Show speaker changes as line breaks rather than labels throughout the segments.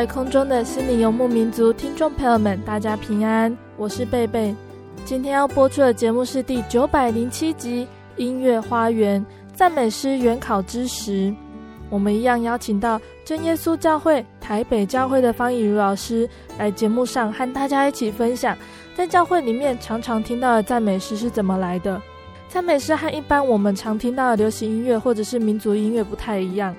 在空中的心灵游牧民族听众朋友们，大家平安，我是贝贝。今天要播出的节目是第九百零七集《音乐花园赞美诗原考之时》。我们一样邀请到真耶稣教会台北教会的方以如老师来节目上和大家一起分享，在教会里面常常听到的赞美诗是怎么来的。赞美诗和一般我们常听到的流行音乐或者是民族音乐不太一样，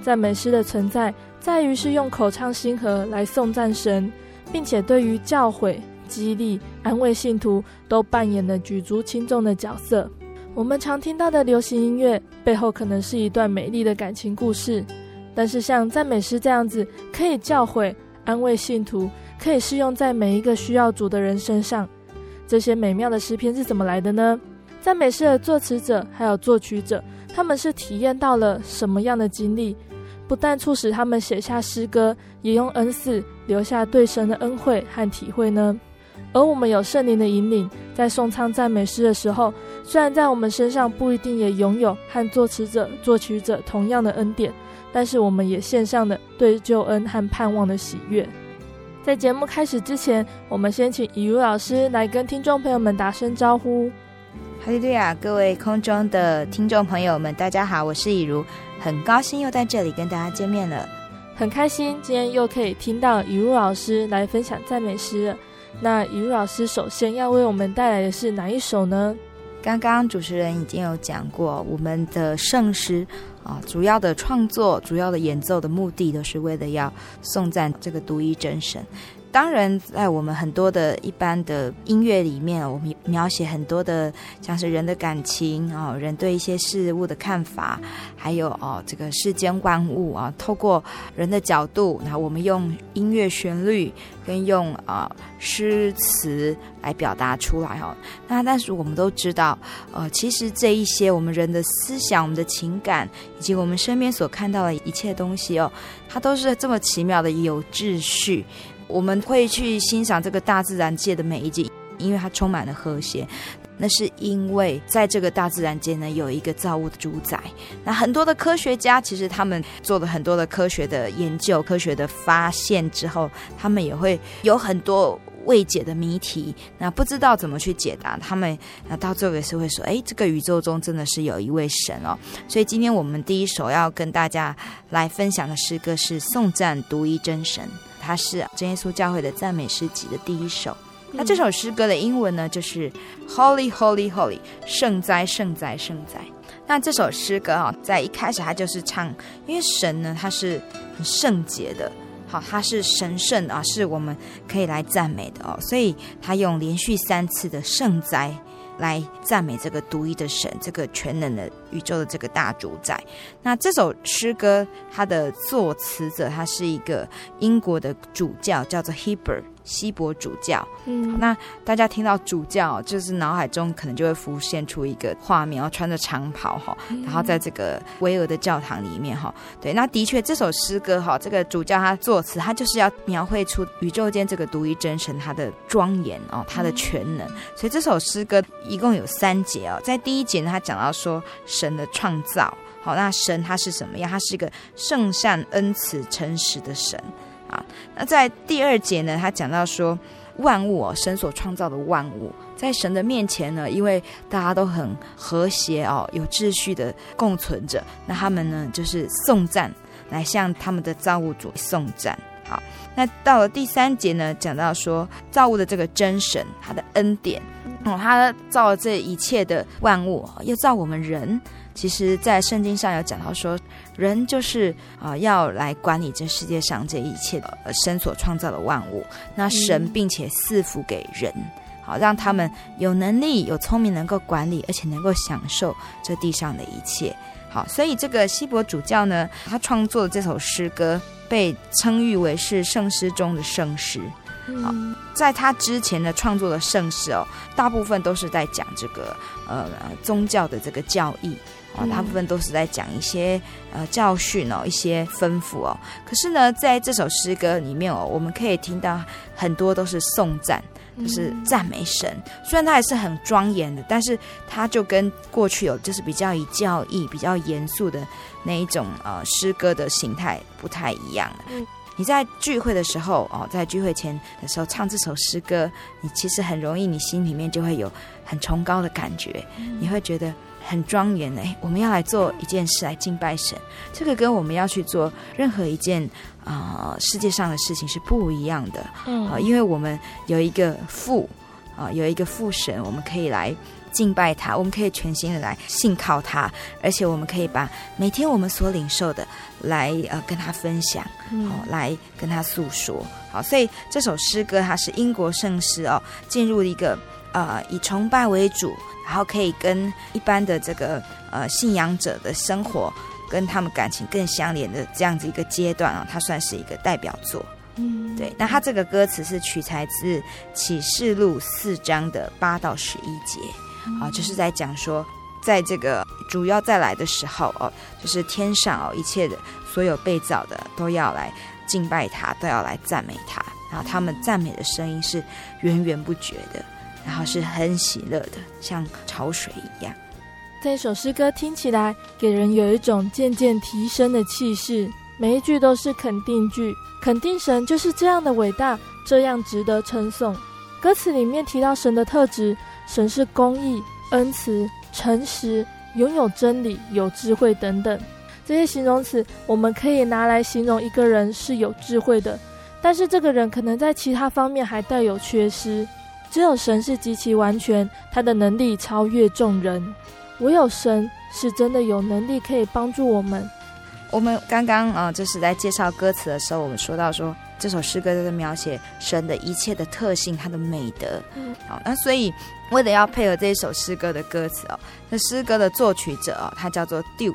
赞美诗的存在。在于是用口唱心和来颂赞神，并且对于教诲、激励、安慰信徒都扮演了举足轻重的角色。我们常听到的流行音乐背后可能是一段美丽的感情故事，但是像赞美诗这样子，可以教诲、安慰信徒，可以适用在每一个需要主的人身上。这些美妙的诗篇是怎么来的呢？赞美诗的作词者还有作曲者，他们是体验到了什么样的经历？不但促使他们写下诗歌，也用恩赐留下对神的恩惠和体会呢。而我们有圣灵的引领，在颂唱赞美诗的时候，虽然在我们身上不一定也拥有和作词者、作曲者同样的恩典，但是我们也献上了对救恩和盼望的喜悦。在节目开始之前，我们先请以如老师来跟听众朋友们打声招呼。
哈利路亚！各位空中的听众朋友们，大家好，我是以如，很高兴又在这里跟大家见面了，
很开心今天又可以听到雨露老师来分享赞美诗了。那雨露老师首先要为我们带来的是哪一首呢？
刚刚主持人已经有讲过，我们的圣诗啊，主要的创作、主要的演奏的目的，都是为了要颂赞这个独一真神。当然，在我们很多的一般的音乐里面，我们描写很多的像是人的感情啊，人对一些事物的看法，还有哦这个世间万物啊，透过人的角度，然后我们用音乐旋律跟用啊诗词来表达出来哦。那但是我们都知道，呃，其实这一些我们人的思想、我们的情感，以及我们身边所看到的一切东西哦，它都是这么奇妙的有秩序。我们会去欣赏这个大自然界的每一节，因为它充满了和谐。那是因为在这个大自然界呢，有一个造物的主宰。那很多的科学家其实他们做了很多的科学的研究、科学的发现之后，他们也会有很多未解的谜题。那不知道怎么去解答，他们那到最后也是会说：“哎，这个宇宙中真的是有一位神哦。”所以今天我们第一首要跟大家来分享的诗歌是颂赞独一真神。它是真耶稣教会的赞美诗集的第一首。那这首诗歌的英文呢，就是 Holy, Holy, Holy，圣哉，圣哉，圣哉。那这首诗歌啊，在一开始它就是唱，因为神呢，他是很圣洁的，好，他是神圣啊，是我们可以来赞美的哦，所以他用连续三次的圣哉。来赞美这个独一的神，这个全能的宇宙的这个大主宰。那这首诗歌，它的作词者他是一个英国的主教，叫做 Heber 希伯主教，
嗯，
那大家听到主教，就是脑海中可能就会浮现出一个画面，然后穿着长袍哈，然后在这个巍峨的教堂里面哈，对，那的确这首诗歌哈，这个主教他作词，他就是要描绘出宇宙间这个独一真神他的庄严哦，他的全能，所以这首诗歌一共有三节哦，在第一节呢，他讲到说神的创造，好，那神他是什么样？他是一个圣善恩慈诚实的神。啊，那在第二节呢，他讲到说，万物哦，神所创造的万物，在神的面前呢，因为大家都很和谐哦，有秩序的共存着，那他们呢，就是颂赞，来向他们的造物主颂赞。好，那到了第三节呢，讲到说，造物的这个真神，他的恩典，哦，他造了这一切的万物，又造我们人。其实，在圣经上有讲到说，人就是啊、呃，要来管理这世界上这一切的神所创造的万物。那神并且赐福给人，好让他们有能力、有聪明，能够管理，而且能够享受这地上的一切。好，所以这个希伯主教呢，他创作的这首诗歌被称誉为是圣诗中的圣诗。好，在他之前的创作的圣诗哦，大部分都是在讲这个呃宗教的这个教义。啊，大部分都是在讲一些呃教训哦，一些吩咐哦。可是呢，在这首诗歌里面哦，我们可以听到很多都是颂赞，就是赞美神。虽然它也是很庄严的，但是它就跟过去有就是比较以教义、比较严肃的那一种呃诗歌的形态不太一样。你在聚会的时候哦，在聚会前的时候唱这首诗歌，你其实很容易，你心里面就会有很崇高的感觉，你会觉得。很庄严呢，我们要来做一件事来敬拜神，这个跟我们要去做任何一件啊、呃、世界上的事情是不一样的。嗯啊、呃，因为我们有一个父啊、呃，有一个父神，我们可以来敬拜他，我们可以全心的来信靠他，而且我们可以把每天我们所领受的来呃跟他分享，哦、呃，来跟他诉说。好，所以这首诗歌它是英国圣诗哦，进入一个呃以崇拜为主。然后可以跟一般的这个呃信仰者的生活跟他们感情更相连的这样子一个阶段啊，它算是一个代表作。嗯，对。那它这个歌词是取材自启示录四章的八到十一节，啊，就是在讲说，在这个主要再来的时候哦，就是天上哦一切的所有被造的都要来敬拜他，都要来赞美他，然后他们赞美的声音是源源不绝的。然后是很喜乐的，像潮水一样。
这首诗歌听起来给人有一种渐渐提升的气势，每一句都是肯定句，肯定神就是这样的伟大，这样值得称颂。歌词里面提到神的特质，神是公义、恩慈、诚实、拥有真理、有智慧等等。这些形容词我们可以拿来形容一个人是有智慧的，但是这个人可能在其他方面还带有缺失。只有神是极其完全，他的能力超越众人。唯有神是真的有能力可以帮助我们。
我们刚刚啊、呃，就是在介绍歌词的时候，我们说到说这首诗歌在描写神的一切的特性，他的美德。嗯，好，那所以为了要配合这一首诗歌的歌词哦，那诗歌的作曲者哦，他叫做 Duke。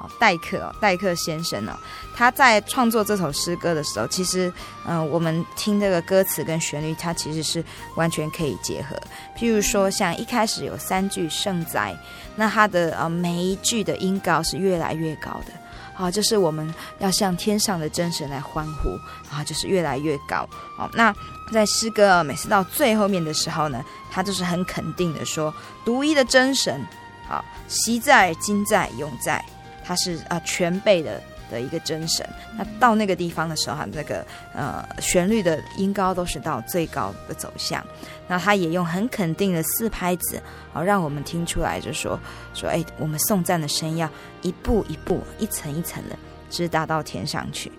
哦，戴克哦，戴克先生哦，他在创作这首诗歌的时候，其实，嗯、我们听这个歌词跟旋律，它其实是完全可以结合。譬如说，像一开始有三句圣哉，那它的呃每一句的音高是越来越高的，好，就是我们要向天上的真神来欢呼，啊，就是越来越高。好，那在诗歌每次到最后面的时候呢，他就是很肯定的说，独一的真神，好，昔在、今在、永在。他是啊、全备的的一个真神。那到那个地方的时候，哈那个呃旋律的音高都是到最高的走向。那他也用很肯定的四拍子，好、让我们听出来，就说说哎，我们颂赞的声音要一步一步、一层一层的直达到天上去。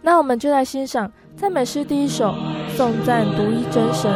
那我们就来欣赏赞美诗第一首《颂赞独一真神》。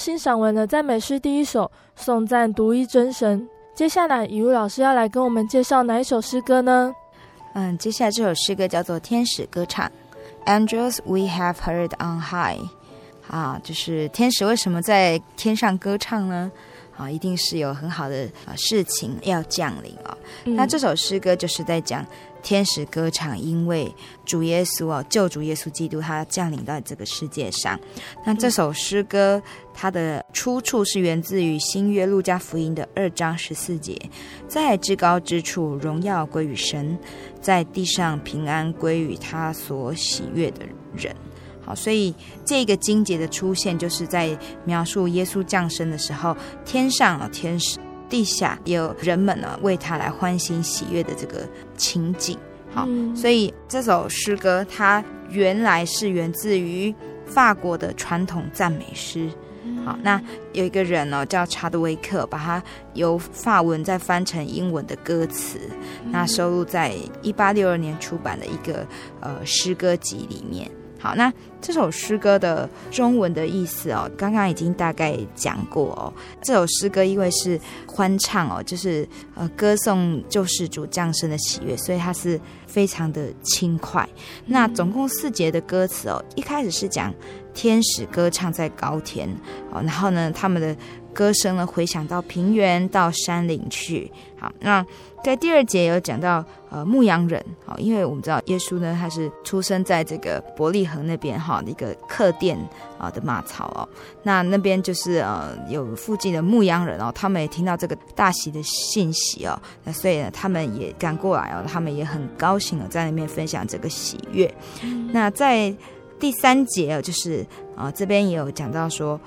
欣赏完了赞美诗第一首《颂赞独一真神》，接下来雨露老师要来跟我们介绍哪一首诗歌呢？
嗯，接下来这首诗歌叫做《天使歌唱》，Angels we have heard on high。啊，就是天使为什么在天上歌唱呢？啊，一定是有很好的啊事情要降临啊。嗯、那这首诗歌就是在讲天使歌唱，因为主耶稣哦，救主耶稣基督他降临到这个世界上。那这首诗歌它的出处是源自于新约路加福音的二章十四节，在至高之处荣耀归于神，在地上平安归于他所喜悦的人。好所以这个经节的出现，就是在描述耶稣降生的时候，天上啊天使，地下有人们呢为他来欢欣喜悦的这个情景。好，所以这首诗歌它原来是源自于法国的传统赞美诗。好，那有一个人呢叫查德维克，把它由法文再翻成英文的歌词，那收录在一八六二年出版的一个呃诗歌集里面。好，那这首诗歌的中文的意思哦，刚刚已经大概讲过哦。这首诗歌因为是欢唱哦，就是呃歌颂救世主降生的喜悦，所以它是非常的轻快。那总共四节的歌词哦，一开始是讲天使歌唱在高天哦，然后呢，他们的歌声呢回响到平原到山岭去。好，那。在第二节有讲到，呃，牧羊人，好，因为我们知道耶稣呢，他是出生在这个伯利恒那边哈，一个客店啊的马槽哦，那那边就是呃有附近的牧羊人哦，他们也听到这个大喜的信息哦，那所以呢，他们也赶过来哦，他们也很高兴哦，在那边分享这个喜悦。那在第三节哦，就是啊这边也有讲到说，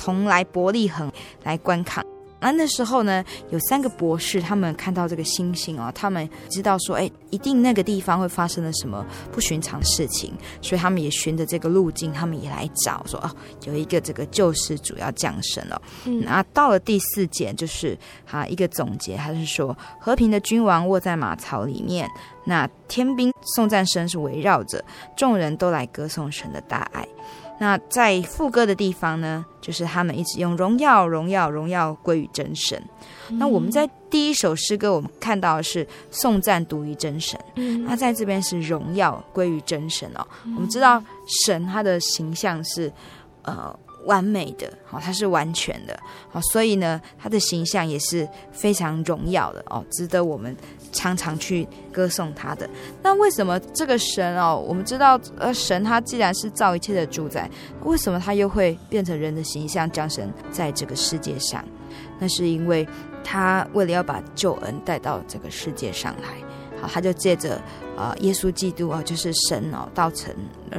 同来伯利恒来观看。那那时候呢，有三个博士，他们看到这个星星哦，他们知道说，哎，一定那个地方会发生了什么不寻常的事情，所以他们也循着这个路径，他们也来找说，哦，有一个这个救世主要降生了。嗯，那到了第四节，就是哈一个总结，他是说和平的君王卧在马槽里面，那天兵送赞声是围绕着，众人都来歌颂神的大爱。那在副歌的地方呢，就是他们一直用荣耀、荣耀、荣耀归于真神。嗯、那我们在第一首诗歌，我们看到的是颂赞独一真神。嗯、那在这边是荣耀归于真神哦。嗯、我们知道神他的形象是呃完美的，好，他是完全的，好，所以呢，他的形象也是非常荣耀的哦，值得我们。常常去歌颂他的，那为什么这个神哦？我们知道，呃，神他既然是造一切的主宰，为什么他又会变成人的形象降神在这个世界上？那是因为他为了要把救恩带到这个世界上来。好，他就借着啊，耶稣基督啊，就是神哦，道成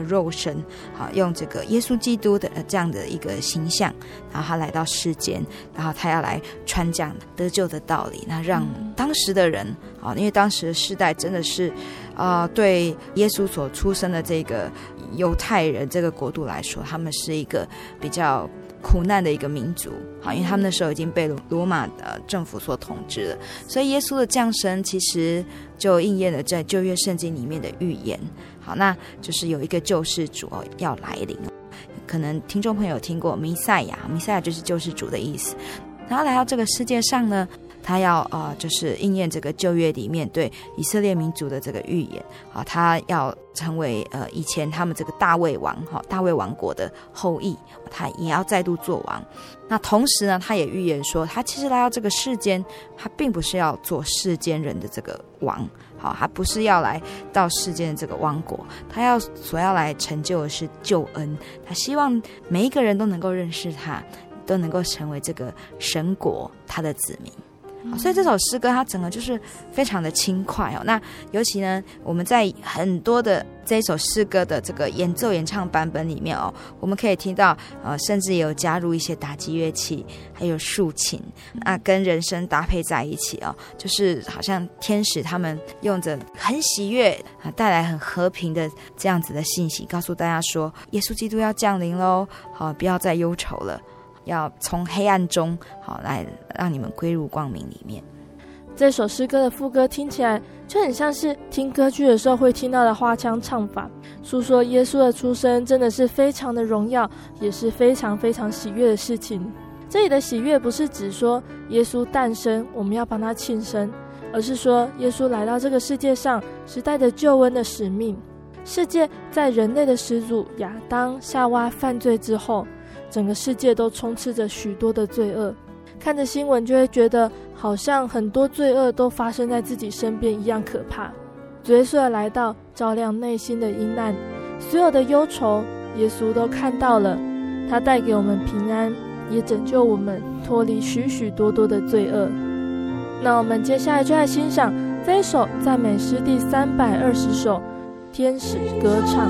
肉身，好，用这个耶稣基督的这样的一个形象，然后他来到世间，然后他要来传讲得救的道理，那让当时的人啊，因为当时的世代真的是啊，对耶稣所出生的这个犹太人这个国度来说，他们是一个比较。苦难的一个民族，好，因为他们那时候已经被罗马的政府所统治了，所以耶稣的降生其实就应验了在旧约圣经里面的预言。好，那就是有一个救世主要来临，可能听众朋友听过弥赛亚，弥赛亚就是救世主的意思，然后来到这个世界上呢。他要啊、呃，就是应验这个旧约里面对以色列民族的这个预言啊，他要成为呃以前他们这个大卫王哈，大卫王国的后裔，他也要再度做王。那同时呢，他也预言说，他其实来到这个世间，他并不是要做世间人的这个王，好，他不是要来到世间的这个王国，他要所要来成就的是救恩，他希望每一个人都能够认识他，都能够成为这个神国他的子民。所以这首诗歌它整个就是非常的轻快哦。那尤其呢，我们在很多的这一首诗歌的这个演奏演唱版本里面哦，我们可以听到呃，甚至有加入一些打击乐器，还有竖琴，啊，跟人声搭配在一起哦，就是好像天使他们用着很喜悦啊，带来很和平的这样子的信息，告诉大家说，耶稣基督要降临喽，好，不要再忧愁了。要从黑暗中好来让你们归入光明里面。
这首诗歌的副歌听起来就很像是听歌剧的时候会听到的花腔唱法，诉说耶稣的出生真的是非常的荣耀，也是非常非常喜悦的事情。这里的喜悦不是指说耶稣诞生，我们要帮他庆生，而是说耶稣来到这个世界上是带着救恩的使命。世界在人类的始祖亚当夏娃犯罪之后，整个世界都充斥着许多的罪恶。看着新闻就会觉得，好像很多罪恶都发生在自己身边一样可怕。主耶稣的来到，照亮内心的阴暗，所有的忧愁，耶稣都看到了。他带给我们平安，也拯救我们脱离许许多多的罪恶。那我们接下来就来欣赏这一首赞美诗第三百二十首《天使歌唱》。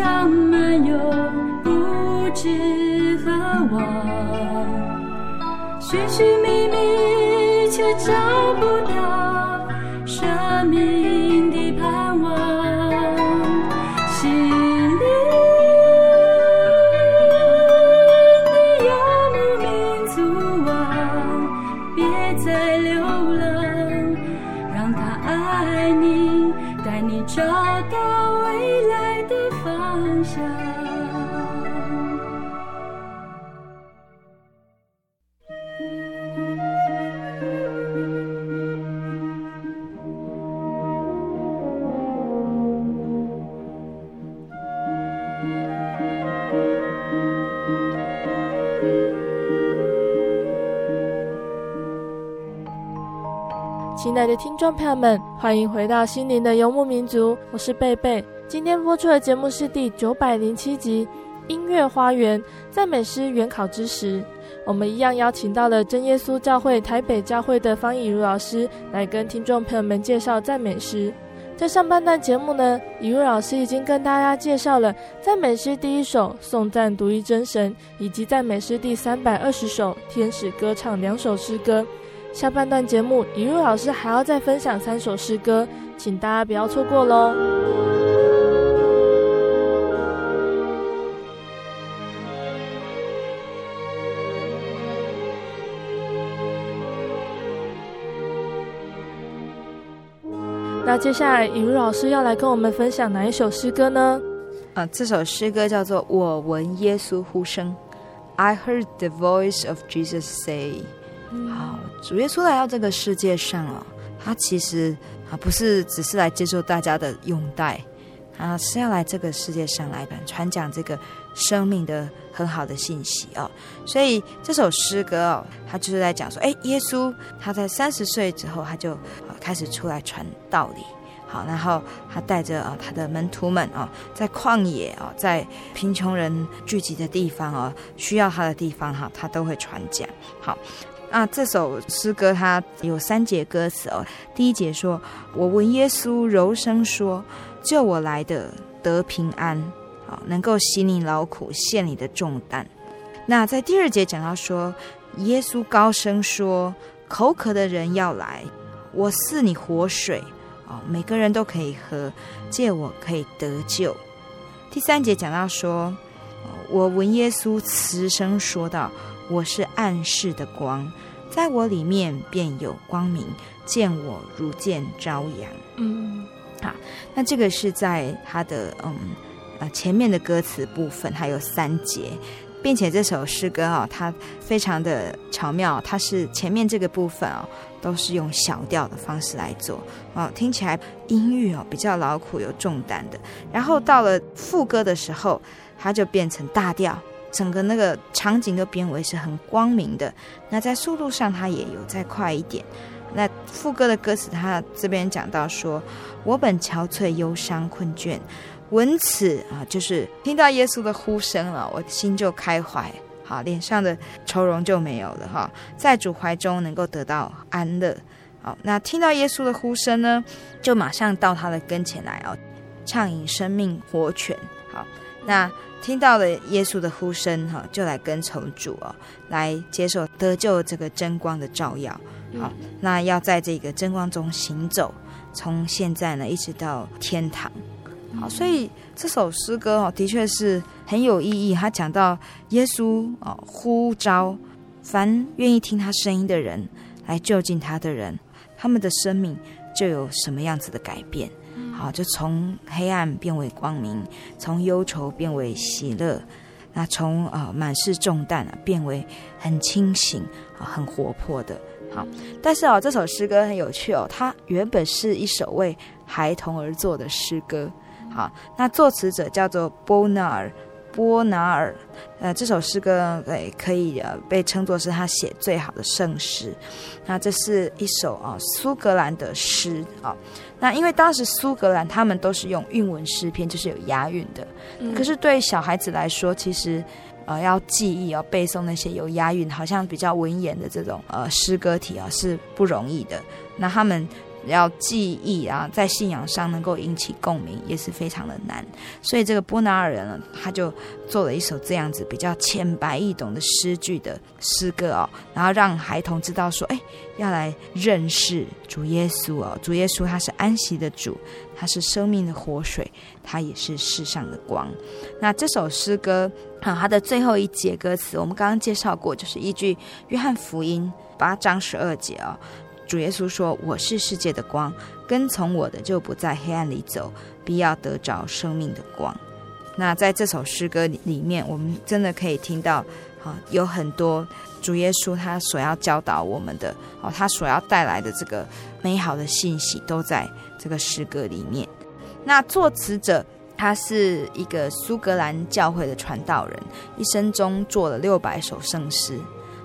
上漫游，不知何往，寻寻觅觅却找
朋友们，欢迎回到心灵的游牧民族，我是贝贝。今天播出的节目是第九百零七集《音乐花园赞美诗原考之时》，我们一样邀请到了真耶稣教会台北教会的方以如老师来跟听众朋友们介绍赞美诗。在上半段节目呢，怡如老师已经跟大家介绍了赞美诗第一首《颂赞独一真神》，以及赞美诗第三百二十首《天使歌唱》两首诗歌。下半段节目，尹如老师还要再分享三首诗歌，请大家不要错过喽。那接下来，尹如老师要来跟我们分享哪一首诗歌呢？
啊，这首诗歌叫做《我闻耶稣呼声》，I heard the voice of Jesus say。好，主耶稣来到这个世界上哦，他其实啊不是只是来接受大家的拥戴，啊是要来这个世界上来传讲这个生命的很好的信息哦。所以这首诗歌哦，他就是在讲说，哎，耶稣他在三十岁之后，他就。开始出来传道理，好，然后他带着啊他的门徒们啊，在旷野啊，在贫穷人聚集的地方啊，需要他的地方哈，他都会传讲。好，那这首诗歌它有三节歌词哦。第一节说：“我闻耶稣柔声说，救我来的得平安，好，能够洗你劳苦，卸你的重担。”那在第二节讲到说，耶稣高声说：“口渴的人要来。”我赐你活水，哦，每个人都可以喝，借我可以得救。第三节讲到说，我闻耶稣慈声说道：“我是暗室的光，在我里面便有光明，见我如见朝阳。”嗯，好，那这个是在他的嗯呃前面的歌词部分，还有三节。并且这首诗歌啊，它非常的巧妙，它是前面这个部分哦，都是用小调的方式来做哦，听起来音域哦比较劳苦有重担的。然后到了副歌的时候，它就变成大调，整个那个场景都变为是很光明的。那在速度上，它也有再快一点。那副歌的歌词，它这边讲到说：“我本憔悴、忧伤、困倦。”闻此啊，就是听到耶稣的呼声了，我心就开怀，好，脸上的愁容就没有了哈，在主怀中能够得到安乐。好，那听到耶稣的呼声呢，就马上到他的跟前来哦，畅饮生命活泉。好，那听到了耶稣的呼声哈，就来跟从主哦，来接受得救这个真光的照耀。好，那要在这个真光中行走，从现在呢一直到天堂。好，所以这首诗歌哦，的确是很有意义。他讲到耶稣哦，呼召凡愿意听他声音的人，来就近他的人，他们的生命就有什么样子的改变。啊，就从黑暗变为光明，从忧愁变为喜乐，那从啊满是重担啊变为很清醒啊很活泼的。好，但是哦，这首诗歌很有趣哦，它原本是一首为孩童而作的诗歌。好，那作词者叫做波纳尔，波拿尔，呃，这首诗歌诶可以呃被称作是他写最好的圣诗。那这是一首啊苏格兰的诗啊。那因为当时苏格兰他们都是用韵文诗篇，就是有押韵的。可是对小孩子来说，其实呃要记忆要背诵那些有押韵，好像比较文言的这种呃诗歌体啊是不容易的。那他们。要记忆啊，在信仰上能够引起共鸣，也是非常的难。所以这个波拿尔人呢，他就做了一首这样子比较浅白易懂的诗句的诗歌哦，然后让孩童知道说，哎，要来认识主耶稣哦，主耶稣他是安息的主，他是生命的活水，他也是世上的光。那这首诗歌啊，它的最后一节歌词，我们刚刚介绍过，就是依据约翰福音八章十二节哦。主耶稣说：“我是世界的光，跟从我的就不在黑暗里走，必要得着生命的光。”那在这首诗歌里面，我们真的可以听到，啊，有很多主耶稣他所要教导我们的，哦，他所要带来的这个美好的信息，都在这个诗歌里面。那作词者他是一个苏格兰教会的传道人，一生中做了六百首圣诗。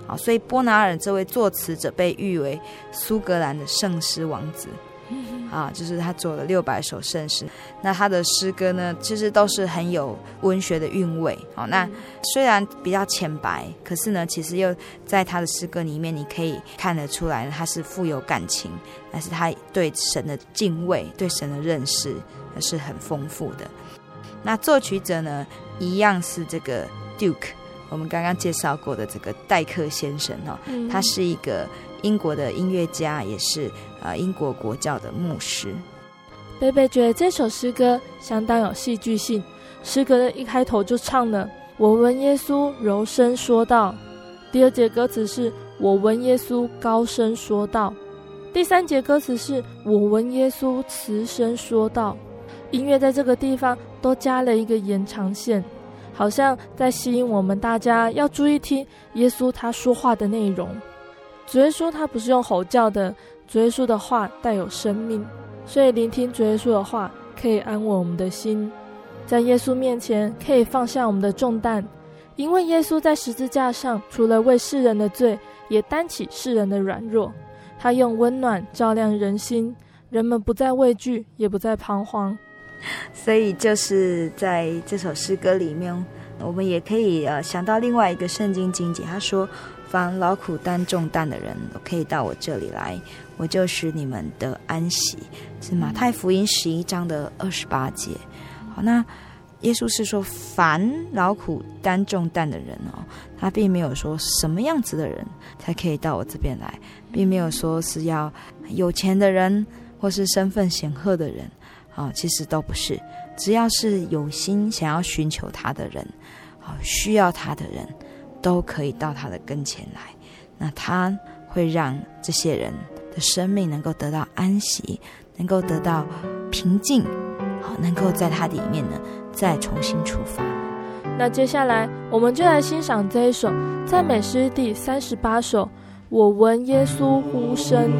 好，所以波拿尔这位作词者被誉为苏格兰的圣诗王子。啊，就是他做了六百首圣诗。那他的诗歌呢，其实都是很有文学的韵味。好，那虽然比较浅白，可是呢，其实又在他的诗歌里面，你可以看得出来，他是富有感情，但是他对神的敬畏、对神的认识是很丰富的。那作曲者呢，一样是这个 Duke，我们刚刚介绍过的这个戴克先生哦，他是一个英国的音乐家，也是呃英国国教的牧师。
贝贝觉得这首诗歌相当有戏剧性。诗歌的一开头就唱了“我闻耶稣柔声说道”，第二节歌词是“我闻耶稣高声说道”，第三节歌词是“我闻耶稣慈声说道”。音乐在这个地方都加了一个延长线，好像在吸引我们大家要注意听耶稣他说话的内容。主耶稣他不是用吼叫的，主耶稣的话带有生命。所以，聆听主耶稣的话，可以安稳我们的心，在耶稣面前可以放下我们的重担，因为耶稣在十字架上，除了为世人的罪，也担起世人的软弱。他用温暖照亮人心，人们不再畏惧，也不再彷徨。
所以，就是在这首诗歌里面，我们也可以呃想到另外一个圣经经节，他说：“凡劳苦担重担的人，可以到我这里来。”我就使你们得安息，是马太福音十一章的二十八节。好，那耶稣是说，凡劳苦担重担的人哦，他并没有说什么样子的人才可以到我这边来，并没有说是要有钱的人或是身份显赫的人啊，其实都不是，只要是有心想要寻求他的人，啊，需要他的人，都可以到他的跟前来。那他会让这些人。的生命能够得到安息，能够得到平静，好，能够在他里面呢再重新出发。
那接下来我们就来欣赏这一首赞美诗第三十八首，我闻耶稣呼声。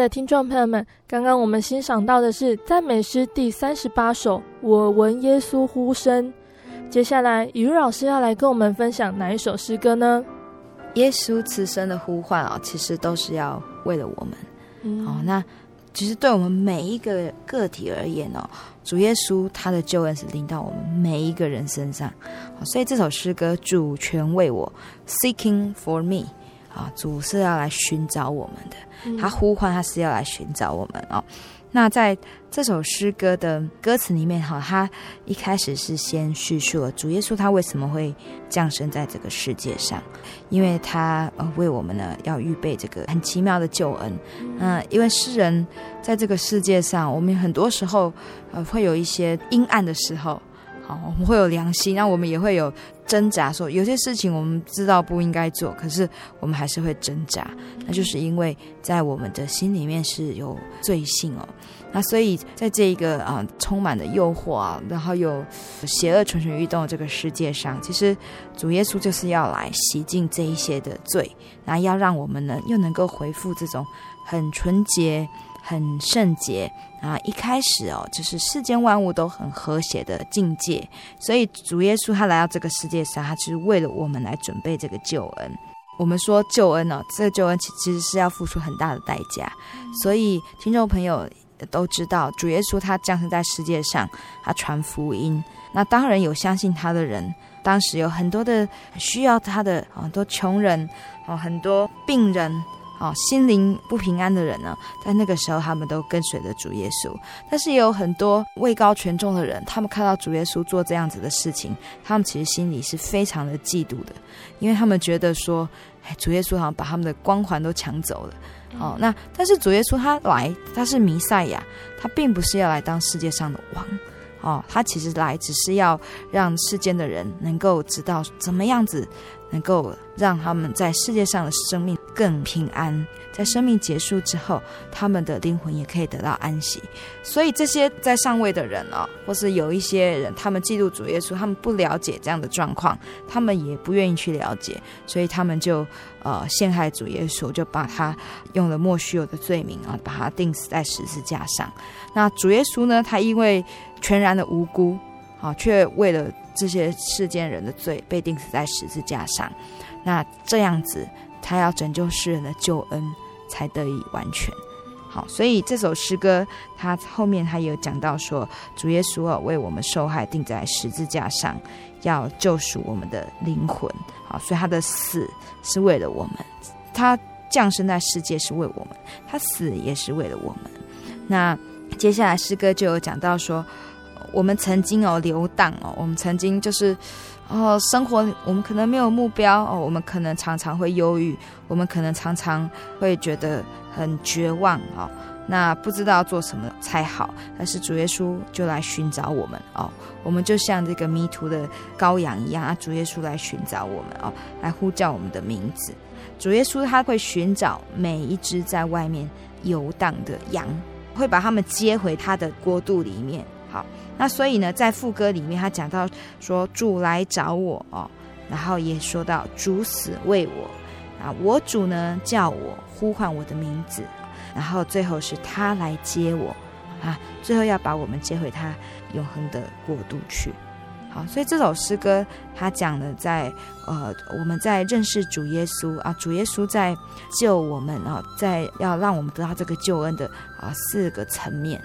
的听众朋友们，刚刚我们欣赏到的是赞美诗第三十八首《我闻耶稣呼声》。接下来，以如老师要来跟我们分享哪一首诗歌呢？
耶稣此生的呼唤啊，其实都是要为了我们。
嗯、
哦，那其实对我们每一个个体而言哦，主耶稣他的救恩是临到我们每一个人身上。哦、所以这首诗歌，主权为我 Seeking for me。啊，主是要来寻找我们的，他呼唤，他是要来寻找我们哦。那在这首诗歌的歌词里面，哈，他一开始是先叙述了主耶稣他为什么会降生在这个世界上，因为他呃为我们呢要预备这个很奇妙的救恩。嗯，因为诗人在这个世界上，我们很多时候呃会有一些阴暗的时候。我们会有良心，那我们也会有挣扎，说有些事情我们知道不应该做，可是我们还是会挣扎，那就是因为在我们的心里面是有罪性哦。那所以在这一个啊充满了诱惑啊，然后有邪恶蠢蠢欲动这个世界上，其实主耶稣就是要来洗净这一些的罪，然后要让我们呢又能够恢复这种很纯洁。很圣洁啊！一开始哦，就是世间万物都很和谐的境界，所以主耶稣他来到这个世界上，他就是为了我们来准备这个救恩。我们说救恩哦，这个救恩其其实是要付出很大的代价，所以听众朋友都知道，主耶稣他降生在世界上，他传福音。那当然有相信他的人，当时有很多的需要他的很多穷人哦，很多病人。哦，心灵不平安的人呢，在那个时候他们都跟随着主耶稣。但是也有很多位高权重的人，他们看到主耶稣做这样子的事情，他们其实心里是非常的嫉妒的，因为他们觉得说，哎，主耶稣好像把他们的光环都抢走了。哦，那但是主耶稣他来，他是弥赛亚，他并不是要来当世界上的王。哦，他其实来只是要让世间的人能够知道怎么样子。能够让他们在世界上的生命更平安，在生命结束之后，他们的灵魂也可以得到安息。所以这些在上位的人哦，或是有一些人，他们嫉妒主耶稣，他们不了解这样的状况，他们也不愿意去了解，所以他们就呃陷害主耶稣，就把他用了莫须有的罪名啊，把他钉死在十字架上。那主耶稣呢，他因为全然的无辜啊，却为了。这些世间人的罪被钉死在十字架上，那这样子，他要拯救世人的救恩才得以完全。好，所以这首诗歌，他后面他有讲到说，主耶稣啊为我们受害，钉在十字架上，要救赎我们的灵魂。好，所以他的死是为了我们，他降生在世界是为我们，他死也是为了我们。那接下来诗歌就有讲到说。我们曾经哦流荡哦，我们曾经就是哦生活，我们可能没有目标哦，我们可能常常会忧郁，我们可能常常会觉得很绝望哦，那不知道做什么才好。但是主耶稣就来寻找我们哦，我们就像这个迷途的羔羊一样啊，主耶稣来寻找我们哦，来呼叫我们的名字。主耶稣他会寻找每一只在外面游荡的羊，会把他们接回他的国度里面。好。那所以呢，在副歌里面，他讲到说主来找我哦，然后也说到主死为我啊，我主呢叫我呼唤我的名字，然后最后是他来接我啊，最后要把我们接回他永恒的国度去。好，所以这首诗歌他讲的在呃，我们在认识主耶稣啊，主耶稣在救我们啊，在要让我们得到这个救恩的啊四个层面，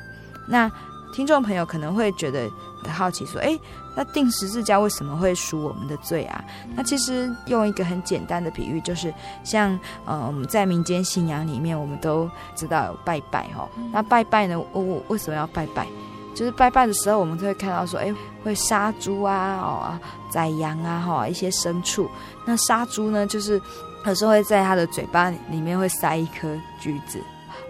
那。听众朋友可能会觉得很好奇，说：“哎，那定十字架为什么会赎我们的罪啊？”那其实用一个很简单的比喻，就是像呃，我们在民间信仰里面，我们都知道有拜拜哈。那拜拜呢，我、哦、为什么要拜拜？就是拜拜的时候，我们就会看到说：“哎，会杀猪啊，哦，宰羊啊，哈，一些牲畜。那杀猪呢，就是有时候会在他的嘴巴里面会塞一颗橘子，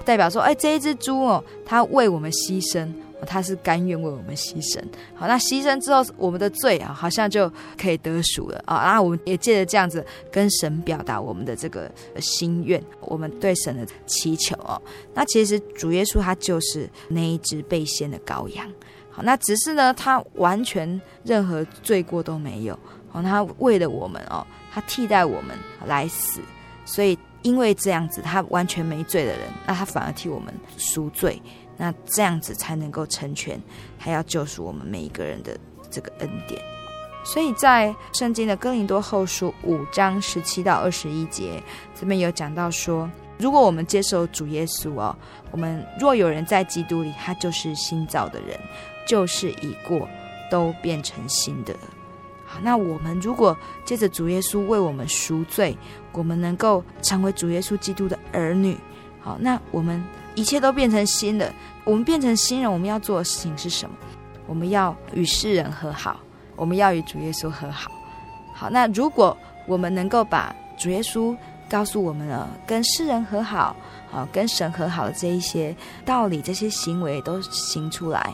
代表说：哎，这一只猪哦，它为我们牺牲。”他是甘愿为我们牺牲，好，那牺牲之后，我们的罪啊，好像就可以得赎了啊。那我们也借着这样子跟神表达我们的这个心愿，我们对神的祈求哦。那其实主耶稣他就是那一只被献的羔羊，好，那只是呢，他完全任何罪过都没有，好，他为了我们哦，他替代我们来死，所以因为这样子他完全没罪的人，那他反而替我们赎罪，那这样子才能够成全，还要救赎我们每一个人的这个恩典。所以在圣经的哥林多后书五章十七到二十一节，这边有讲到说，如果我们接受主耶稣哦，我们若有人在基督里，他就是新造的人，旧事已过，都变成新的。好，那我们如果借着主耶稣为我们赎罪，我们能够成为主耶稣基督的儿女。好，那我们一切都变成新的。我们变成新人，我们要做的事情是什么？我们要与世人和好。我们要与主耶稣和好，好。那如果我们能够把主耶稣告诉我们了，跟世人和好，好，跟神和好的这一些道理、这些行为都行出来，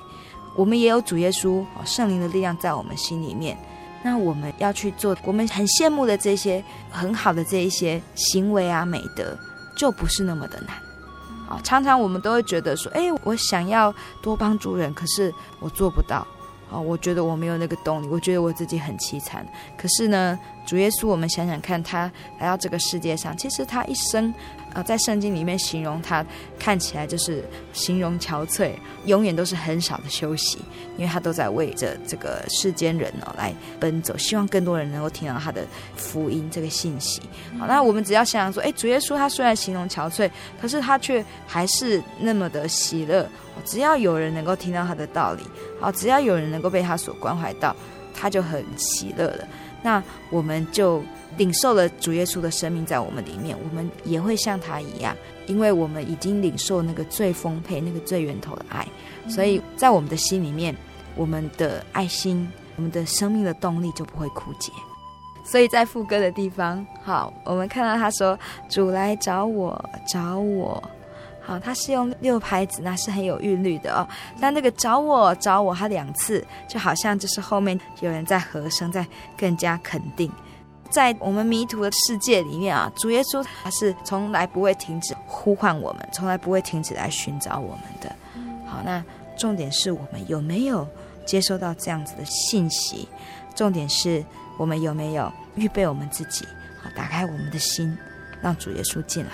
我们也有主耶稣圣灵的力量在我们心里面。那我们要去做我们很羡慕的这些很好的这一些行为啊、美德，就不是那么的难。常常我们都会觉得说，哎，我想要多帮助人，可是我做不到。啊，我觉得我没有那个动力，我觉得我自己很凄惨。可是呢，主耶稣，我们想想看，他来到这个世界上，其实他一生，呃，在圣经里面形容他，看起来就是形容憔悴，永远都是很少的休息，因为他都在为着这个世间人哦来奔走，希望更多人能够听到他的福音这个信息。好，那我们只要想想说，哎，主耶稣他虽然形容憔悴，可是他却还是那么的喜乐。只要有人能够听到他的道理，好，只要有人能够被他所关怀到，他就很喜乐了。那我们就领受了主耶稣的生命在我们里面，我们也会像他一样，因为我们已经领受那个最丰沛、那个最源头的爱，所以在我们的心里面，我们的爱心、我们的生命的动力就不会枯竭。所以在副歌的地方，好，我们看到他说：“主来找我，找我。”好，他是用六拍子，那是很有韵律的哦。但那个找我找我，他两次，就好像就是后面有人在和声，在更加肯定。在我们迷途的世界里面啊，主耶稣他是从来不会停止呼唤我们，从来不会停止来寻找我们的。好，那重点是我们有没有接收到这样子的信息？重点是我们有没有预备我们自己，好，打开我们的心，让主耶稣进来。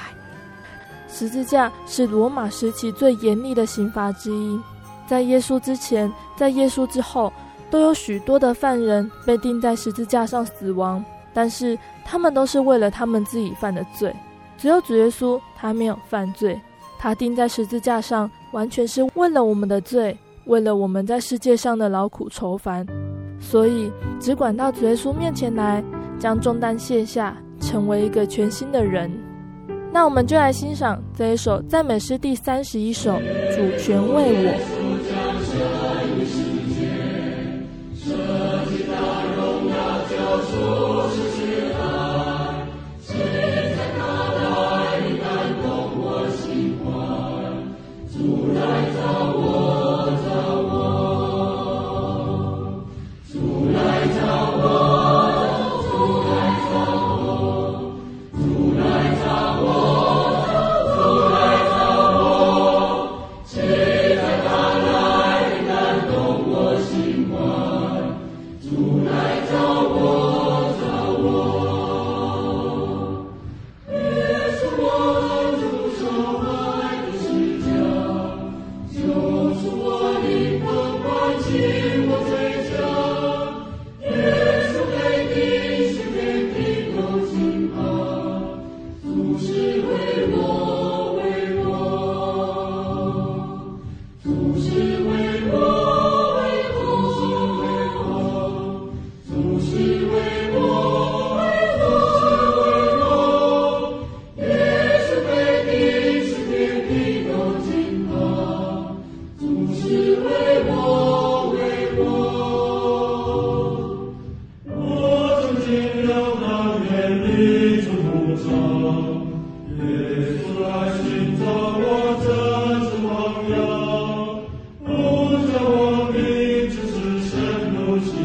十字架是罗马时期最严厉的刑罚之一，在耶稣之前，在耶稣之后，都有许多的犯人被钉在十字架上死亡，但是他们都是为了他们自己犯的罪。只有主耶稣，他没有犯罪，他钉在十字架上，完全是为了我们的罪，为了我们在世界上的劳苦愁烦。所以，只管到主耶稣面前来，将重担卸下，成为一个全新的人。那我们就来欣赏这一首赞美诗第三十一首，主权为我。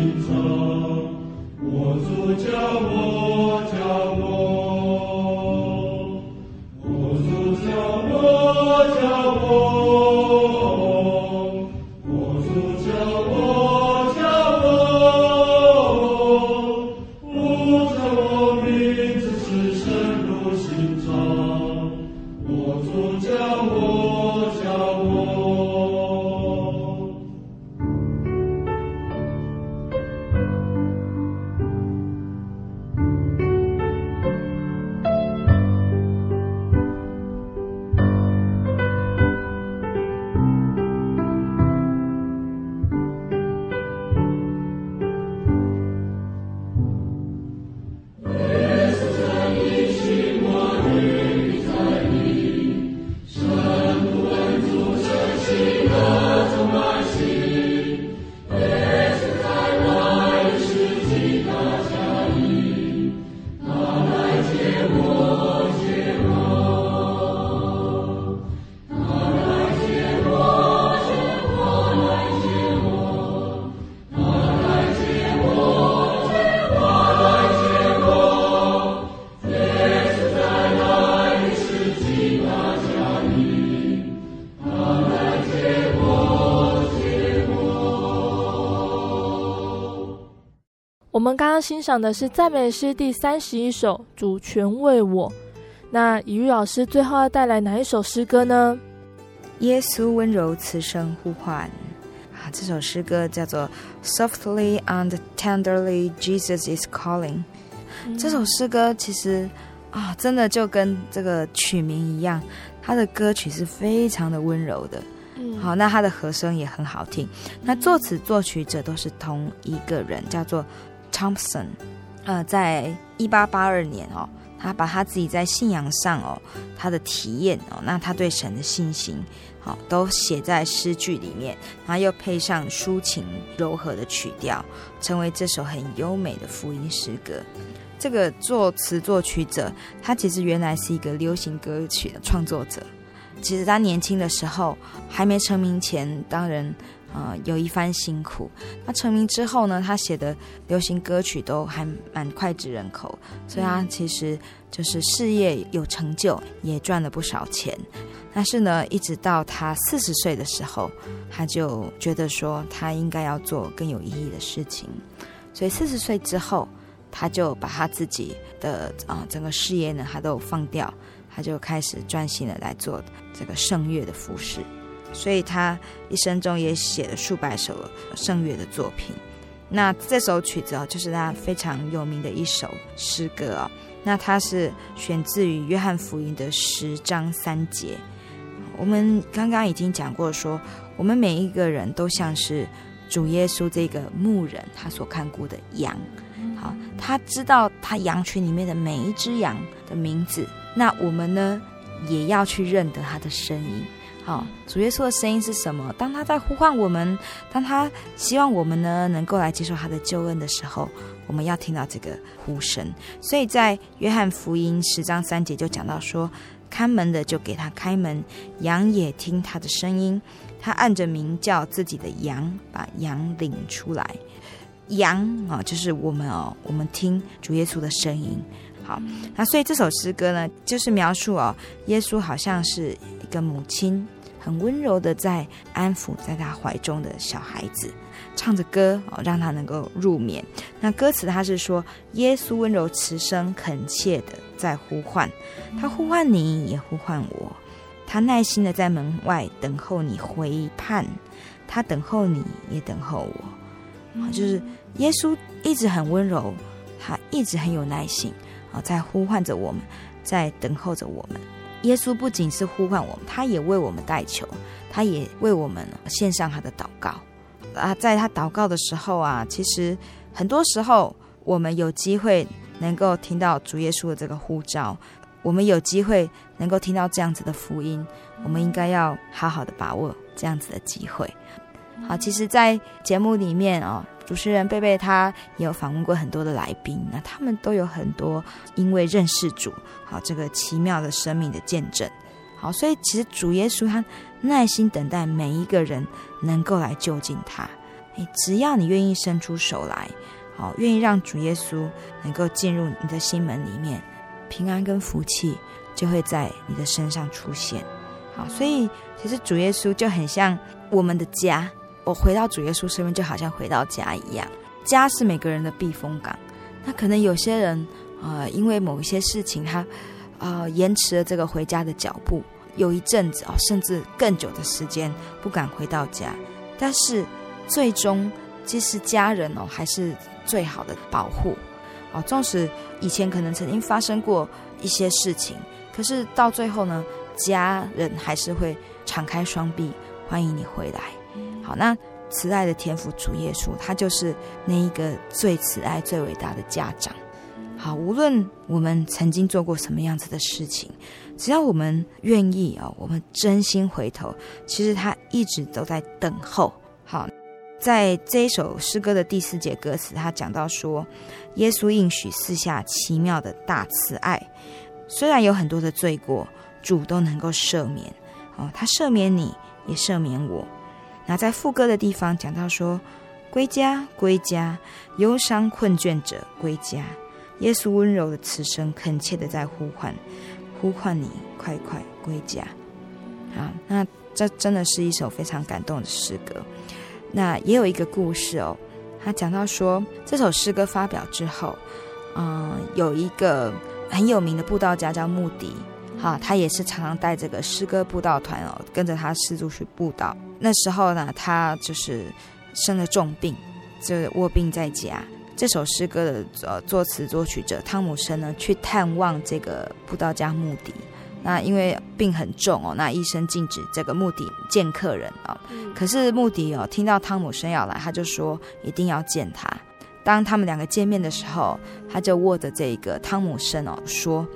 心中。
欣赏的是赞美诗第三十一首《主权为我》。那以玉老师最后要带来哪一首诗歌呢？
耶稣温柔慈声呼唤啊，这首诗歌叫做《Softly and Tenderly Jesus is Calling》。嗯。这首诗歌其实啊，真的就跟这个曲名一样，它的歌曲是非常的温柔的。嗯，好，那它的和声也很好听。那作词作曲者都是同一个人，叫做。Thompson，呃，在一八八二年哦，他把他自己在信仰上哦，他的体验哦，那他对神的信心，好、都写在诗句里面，然后又配上抒情柔和的曲调，成为这首很优美的福音诗歌。这个作词作曲者，他其实原来是一个流行歌曲的创作者。其实他年轻的时候还没成名前，当然。呃，有一番辛苦。那成名之后呢，他写的流行歌曲都还蛮脍炙人口，所以他其实就是事业有成就，也赚了不少钱。但是呢，一直到他四十岁的时候，他就觉得说他应该要做更有意义的事情。所以四十岁之后，他就把他自己的啊、整个事业呢，他都放掉，他就开始专心的来做这个圣乐的服饰。所以他一生中也写了数百首圣乐的作品。那这首曲子哦，就是他非常有名的一首诗歌哦。那它是选自于约翰福音的十章三节。我们刚刚已经讲过说，说我们每一个人都像是主耶稣这个牧人，他所看顾的羊。好，他知道他羊群里面的每一只羊的名字。那我们呢，也要去认得他的声音。好，主耶稣的声音是什么？当他在呼唤我们，当他希望我们呢能够来接受他的救恩的时候，我们要听到这个呼声。所以在约翰福音十章三节就讲到说，看门的就给他开门，羊也听他的声音，他按着名叫自己的羊，把羊领出来。羊啊，就是我们哦，我们听主耶稣的声音。好，那所以这首诗歌呢，就是描述哦，耶稣好像是。一个母亲很温柔的在安抚在他怀中的小孩子，唱着歌哦，让他能够入眠。那歌词他是说，耶稣温柔慈声恳切的在呼唤，他呼唤你也呼唤我，他耐心的在门外等候你回盼，他等候你也等候我，就是耶稣一直很温柔，他一直很有耐心啊，在呼唤着我们，在等候着我们。耶稣不仅是呼唤我们，他也为我们代求，他也为我们献上他的祷告。啊，在他祷告的时候啊，其实很多时候我们有机会能够听到主耶稣的这个呼召，我们有机会能够听到这样子的福音，我们应该要好好的把握这样子的机会。好，其实，在节目里面啊。主持人贝贝他也有访问过很多的来宾，那他们都有很多因为认识主，好这个奇妙的生命的见证，好，所以其实主耶稣他耐心等待每一个人能够来就近他，诶，只要你愿意伸出手来，好，愿意让主耶稣能够进入你的心门里面，平安跟福气就会在你的身上出现，好，所以其实主耶稣就很像我们的家。我回到主耶稣身边，就好像回到家一样。家是每个人的避风港。那可能有些人、呃，因为某一些事情他，呃、延迟了这个回家的脚步，有一阵子哦，甚至更久的时间不敢回到家。但是最终，其实家人哦还是最好的保护。哦，纵使以前可能曾经发生过一些事情，可是到最后呢，家人还是会敞开双臂欢迎你回来。好，那慈爱的天父主耶稣，他就是那一个最慈爱、最伟大的家长。好，无论我们曾经做过什么样子的事情，只要我们愿意啊，我们真心回头，其实他一直都在等候。好，在这一首诗歌的第四节歌词，他讲到说，耶稣应许四下奇妙的大慈爱，虽然有很多的罪过，主都能够赦免。哦，他赦免你，也赦免我。那在副歌的地方讲到说，归家，归家，忧伤困倦者归家。耶稣温柔的慈声，恳切的在呼唤，呼唤你快快归家。好，那这真的是一首非常感动的诗歌。那也有一个故事哦，他讲到说，这首诗歌发表之后，嗯，有一个很有名的布道家叫穆迪，哈，他也是常常带这个诗歌布道团哦，跟着他四处去布道。那时候呢，他就是生了重病，就卧病在家。这首诗歌的呃作词作曲者汤姆森呢，去探望这个布道家穆迪。那因为病很重哦，那医生禁止这个穆迪见客人哦。可是穆迪哦，听到汤姆森要来，他就说一定要见他。当他们两个见面的时候，他就握着这个汤姆森哦，说：“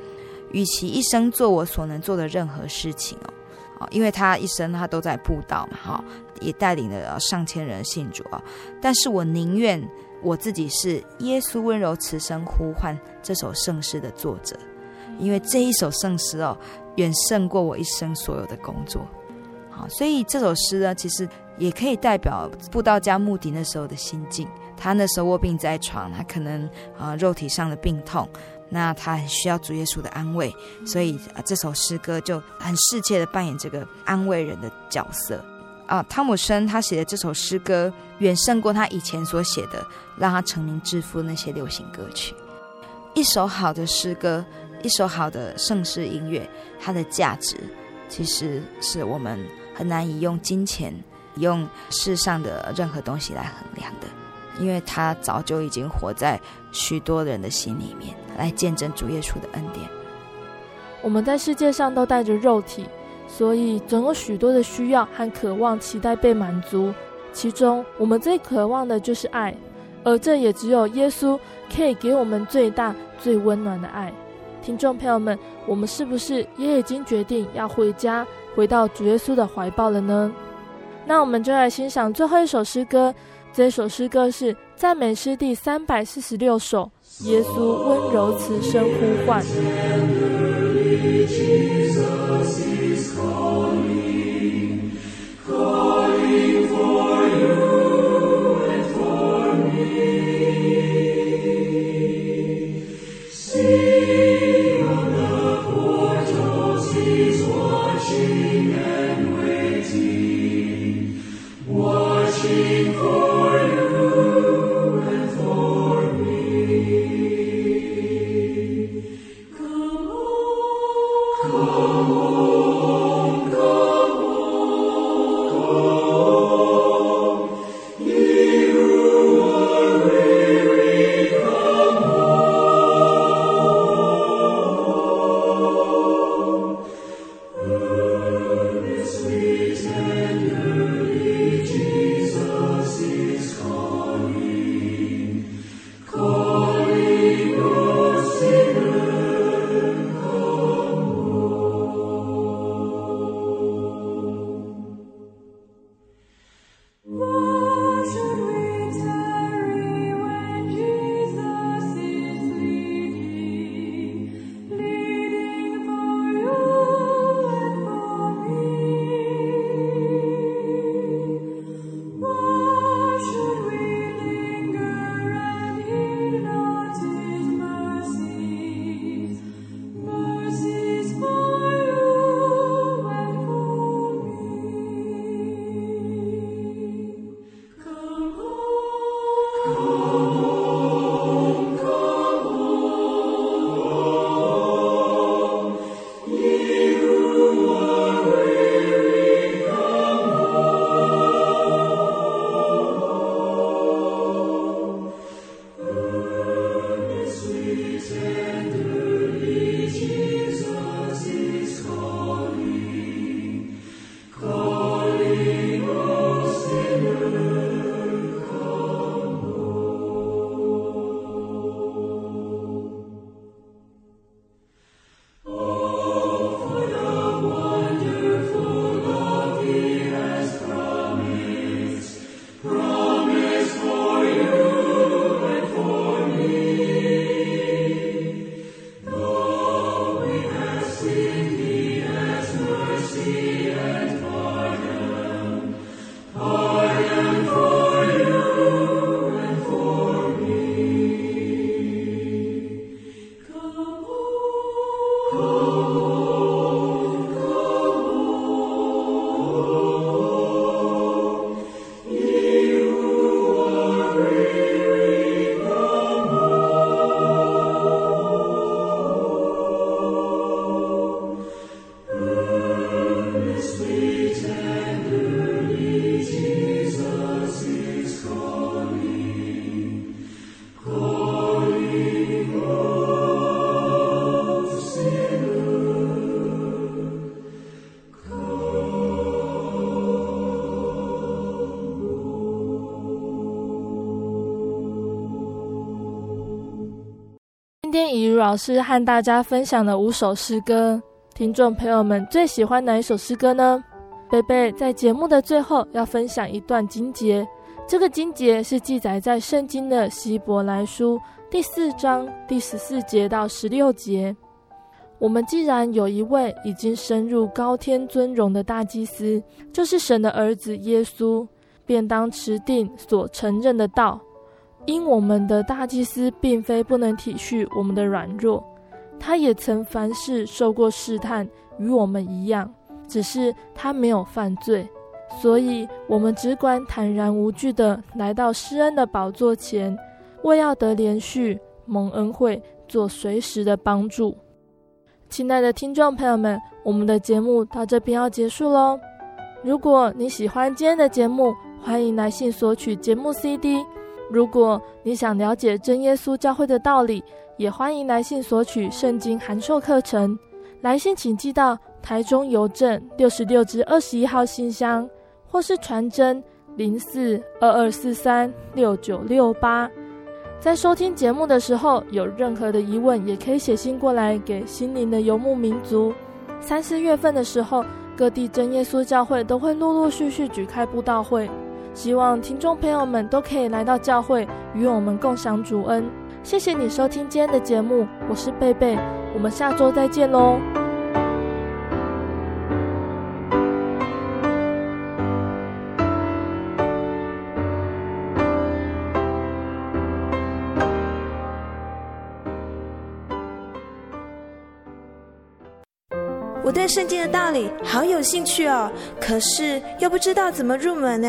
与其一生做我所能做的任何事情哦，哦，因为他一生他都在布道嘛，哈，也带领了上千人信主啊。但是我宁愿我自己是耶稣温柔慈声呼唤这首圣诗的作者。”因为这一首圣诗哦，远胜过我一生所有的工作，好，所以这首诗呢，其实也可以代表布道家穆迪那时候的心境。他那时候卧病在床，他可能啊、肉体上的病痛，那他很需要主耶稣的安慰，所以啊这首诗歌就很适切的扮演这个安慰人的角色啊。汤姆森他写的这首诗歌，远胜过他以前所写的让他成名致富那些流行歌曲。一首好的诗歌。一首好的盛世音乐，它的价值其实是我们很难以用金钱、用世上的任何东西来衡量的，因为他早就已经活在许多人的心里面，来见证主耶稣的恩典。
我们在世界上都带着肉体，所以总有许多的需要和渴望，期待被满足。其中，我们最渴望的就是爱，而这也只有耶稣可以给我们最大、最温暖的爱。听众朋友们，我们是不是也已经决定要回家，回到主耶稣的怀抱了呢？那我们就来欣赏最后一首诗歌。这首诗歌是赞美诗第三百四十六首，《耶稣温柔慈声呼唤》。老师和大家分享了五首诗歌，听众朋友们最喜欢哪一首诗歌呢？贝贝在节目的最后要分享一段经节，这个经节是记载在圣经的希伯来书第四章第十四节到十六节。我们既然有一位已经升入高天尊荣的大祭司，就是神的儿子耶稣，便当持定所承认的道。因我们的大祭司并非不能体恤我们的软弱，他也曾凡事受过试探，与我们一样，只是他没有犯罪。所以，我们只管坦然无惧地来到施恩的宝座前，为要得怜恤、蒙恩惠，做随时的帮助。亲爱的听众朋友们，我们的节目到这边要结束喽。如果你喜欢今天的节目，欢迎来信索取节目 CD。如果你想了解真耶稣教会的道理，也欢迎来信索取圣经函授课程。来信请寄到台中邮政六十六至二十一号信箱，或是传真零四二二四三六九六八。在收听节目的时候，有任何的疑问，也可以写信过来给心灵的游牧民族。三四月份的时候，各地真耶稣教会都会陆陆续续举开布道会，希望听众朋友们都可以来到教会，与我们共享主恩。谢谢你收听今天的节目，我是贝贝，我们下周再见喽。
我对圣经的道理好有兴趣哦，可是又不知道怎么入门呢？